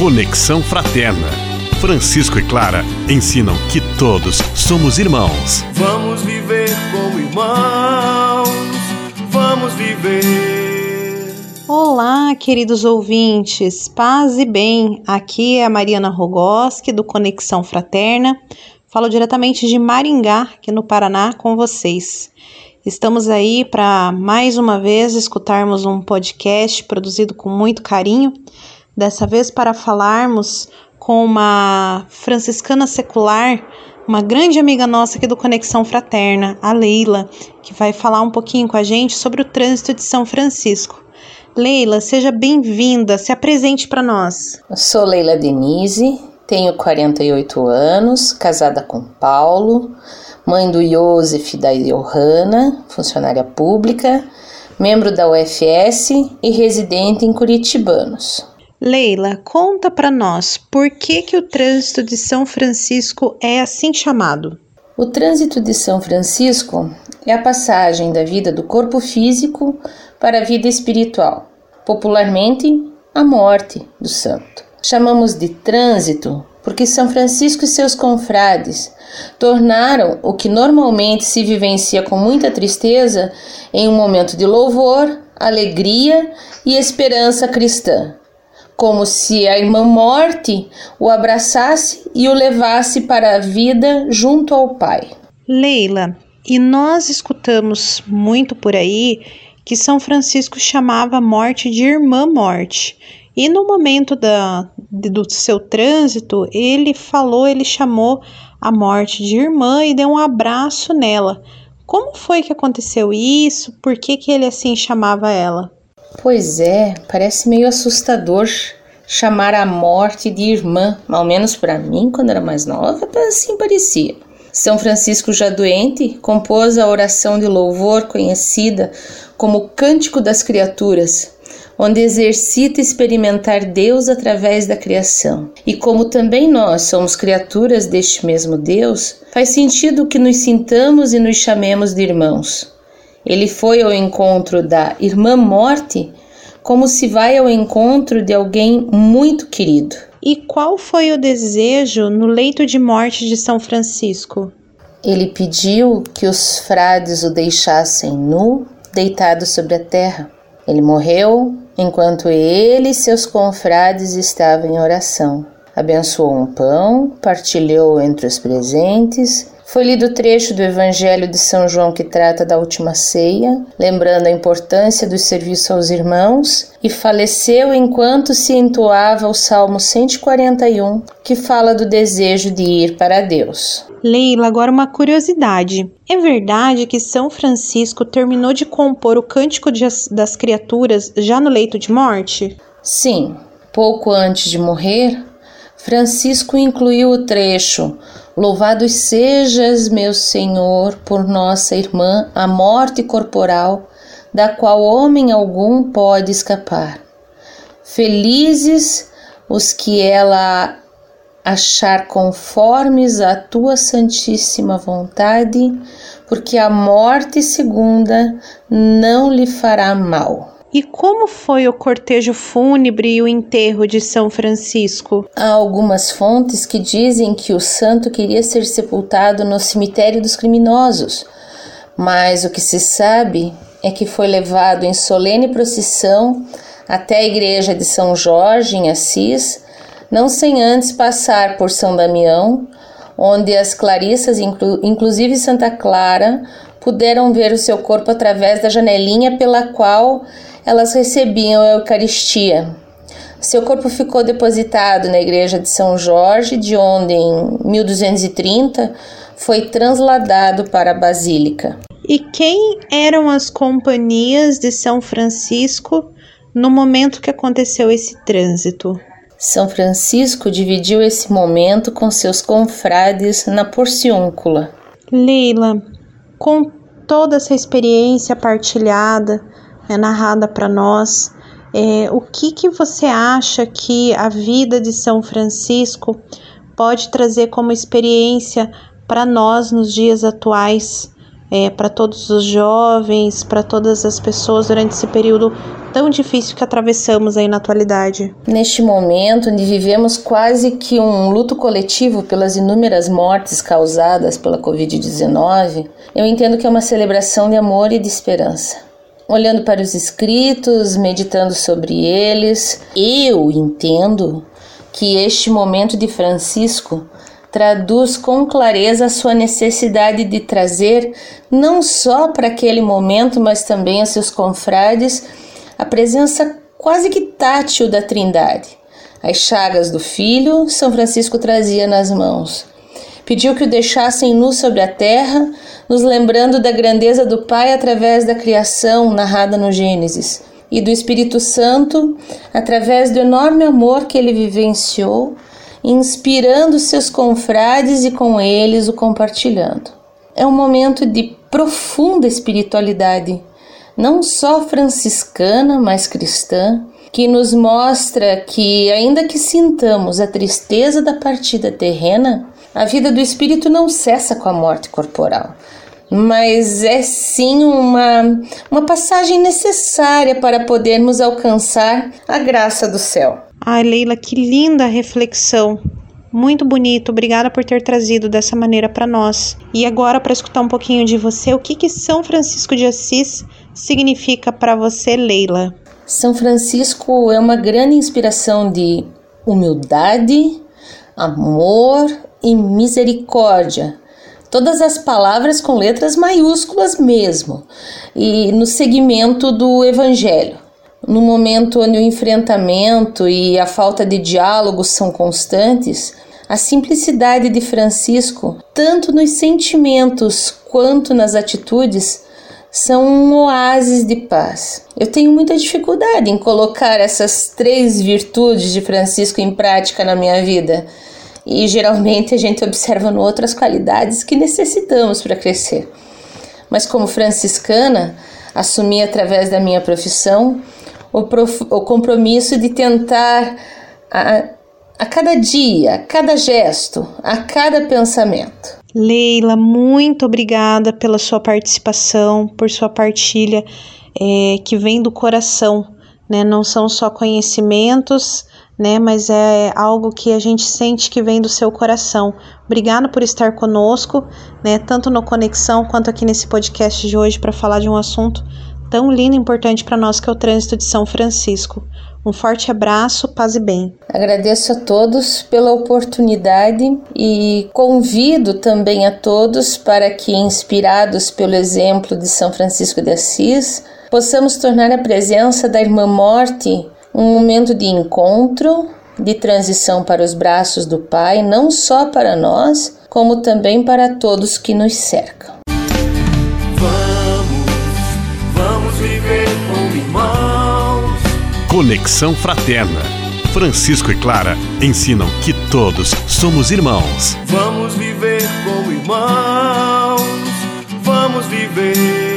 Conexão Fraterna. Francisco e Clara ensinam que todos somos irmãos. Vamos viver como irmãos, vamos viver. Olá, queridos ouvintes, paz e bem. Aqui é a Mariana Rogoski do Conexão Fraterna. Falo diretamente de Maringá, aqui no Paraná, com vocês. Estamos aí para mais uma vez escutarmos um podcast produzido com muito carinho, dessa vez para falarmos com uma franciscana secular, uma grande amiga nossa aqui do Conexão Fraterna, a Leila, que vai falar um pouquinho com a gente sobre o trânsito de São Francisco. Leila, seja bem-vinda, se apresente para nós. Eu sou Leila Denise, tenho 48 anos, casada com Paulo mãe do Joseph e da Johanna, funcionária pública, membro da UFS e residente em Curitibanos. Leila, conta para nós por que, que o trânsito de São Francisco é assim chamado. O trânsito de São Francisco é a passagem da vida do corpo físico para a vida espiritual, popularmente a morte do santo. Chamamos de trânsito porque São Francisco e seus confrades tornaram o que normalmente se vivencia com muita tristeza em um momento de louvor, alegria e esperança cristã, como se a irmã morte o abraçasse e o levasse para a vida junto ao Pai. Leila, e nós escutamos muito por aí que São Francisco chamava a morte de irmã morte. E no momento da, do seu trânsito, ele falou, ele chamou a morte de irmã e deu um abraço nela. Como foi que aconteceu isso? Por que, que ele assim chamava ela? Pois é, parece meio assustador chamar a morte de irmã, ao menos para mim, quando era mais nova, assim parecia. São Francisco já doente compôs a oração de louvor conhecida como Cântico das Criaturas, onde exercita experimentar Deus através da criação. E como também nós somos criaturas deste mesmo Deus, faz sentido que nos sintamos e nos chamemos de irmãos. Ele foi ao encontro da irmã morte como se vai ao encontro de alguém muito querido. E qual foi o desejo no leito de morte de São Francisco? Ele pediu que os frades o deixassem nu, deitado sobre a terra. Ele morreu enquanto ele e seus confrades estavam em oração. Abençoou um pão, partilhou entre os presentes. Foi lido o trecho do Evangelho de São João que trata da última ceia, lembrando a importância do serviço aos irmãos, e faleceu enquanto se entoava o Salmo 141, que fala do desejo de ir para Deus. Leila, agora uma curiosidade. É verdade que São Francisco terminou de compor o Cântico das Criaturas já no leito de morte? Sim. Pouco antes de morrer, Francisco incluiu o trecho Louvado sejas, meu Senhor, por nossa irmã, a morte corporal, da qual homem algum pode escapar. Felizes os que ela achar conformes à tua santíssima vontade, porque a morte segunda não lhe fará mal. E como foi o cortejo fúnebre e o enterro de São Francisco? Há algumas fontes que dizem que o santo queria ser sepultado no cemitério dos criminosos, mas o que se sabe é que foi levado em solene procissão até a igreja de São Jorge, em Assis, não sem antes passar por São Damião, onde as clarissas, inclu inclusive Santa Clara, puderam ver o seu corpo através da janelinha pela qual elas recebiam a Eucaristia. Seu corpo ficou depositado na igreja de São Jorge, de onde em 1230 foi transladado para a Basílica. E quem eram as companhias de São Francisco no momento que aconteceu esse trânsito? São Francisco dividiu esse momento com seus confrades na Porciúncula. Leila, com toda essa experiência partilhada, é narrada para nós, é, o que, que você acha que a vida de São Francisco pode trazer como experiência para nós nos dias atuais, é, para todos os jovens, para todas as pessoas durante esse período tão difícil que atravessamos aí na atualidade. Neste momento, onde vivemos quase que um luto coletivo pelas inúmeras mortes causadas pela Covid-19, eu entendo que é uma celebração de amor e de esperança. Olhando para os escritos, meditando sobre eles, eu entendo que este momento de Francisco traduz com clareza a sua necessidade de trazer, não só para aquele momento, mas também a seus confrades, a presença quase que tátil da Trindade. As chagas do filho, São Francisco trazia nas mãos. Pediu que o deixassem nu sobre a terra, nos lembrando da grandeza do Pai através da criação narrada no Gênesis, e do Espírito Santo através do enorme amor que ele vivenciou inspirando seus confrades e com eles o compartilhando. É um momento de profunda espiritualidade, não só franciscana, mas cristã, que nos mostra que, ainda que sintamos a tristeza da partida terrena, a vida do espírito não cessa com a morte corporal, mas é sim uma, uma passagem necessária para podermos alcançar a graça do céu. Ai, Leila, que linda reflexão. Muito bonito, obrigada por ter trazido dessa maneira para nós. E agora, para escutar um pouquinho de você, o que, que São Francisco de Assis significa para você, Leila? São Francisco é uma grande inspiração de humildade, amor e misericórdia. Todas as palavras com letras maiúsculas mesmo, e no segmento do Evangelho no momento onde o enfrentamento e a falta de diálogo são constantes, a simplicidade de Francisco, tanto nos sentimentos quanto nas atitudes, são um oásis de paz. Eu tenho muita dificuldade em colocar essas três virtudes de Francisco em prática na minha vida. E geralmente a gente observa no outras qualidades que necessitamos para crescer. Mas como franciscana, assumi através da minha profissão o, prof, o compromisso de tentar a, a cada dia, a cada gesto, a cada pensamento. Leila, muito obrigada pela sua participação, por sua partilha é, que vem do coração, né? Não são só conhecimentos, né? Mas é algo que a gente sente que vem do seu coração. Obrigada por estar conosco, né? Tanto no Conexão quanto aqui nesse podcast de hoje para falar de um assunto tão lindo e importante para nós que é o trânsito de São Francisco. Um forte abraço, paz e bem. Agradeço a todos pela oportunidade e convido também a todos para que, inspirados pelo exemplo de São Francisco de Assis, possamos tornar a presença da Irmã Morte um momento de encontro, de transição para os braços do Pai, não só para nós, como também para todos que nos cercam. Conexão Fraterna. Francisco e Clara ensinam que todos somos irmãos. Vamos viver como irmãos, vamos viver.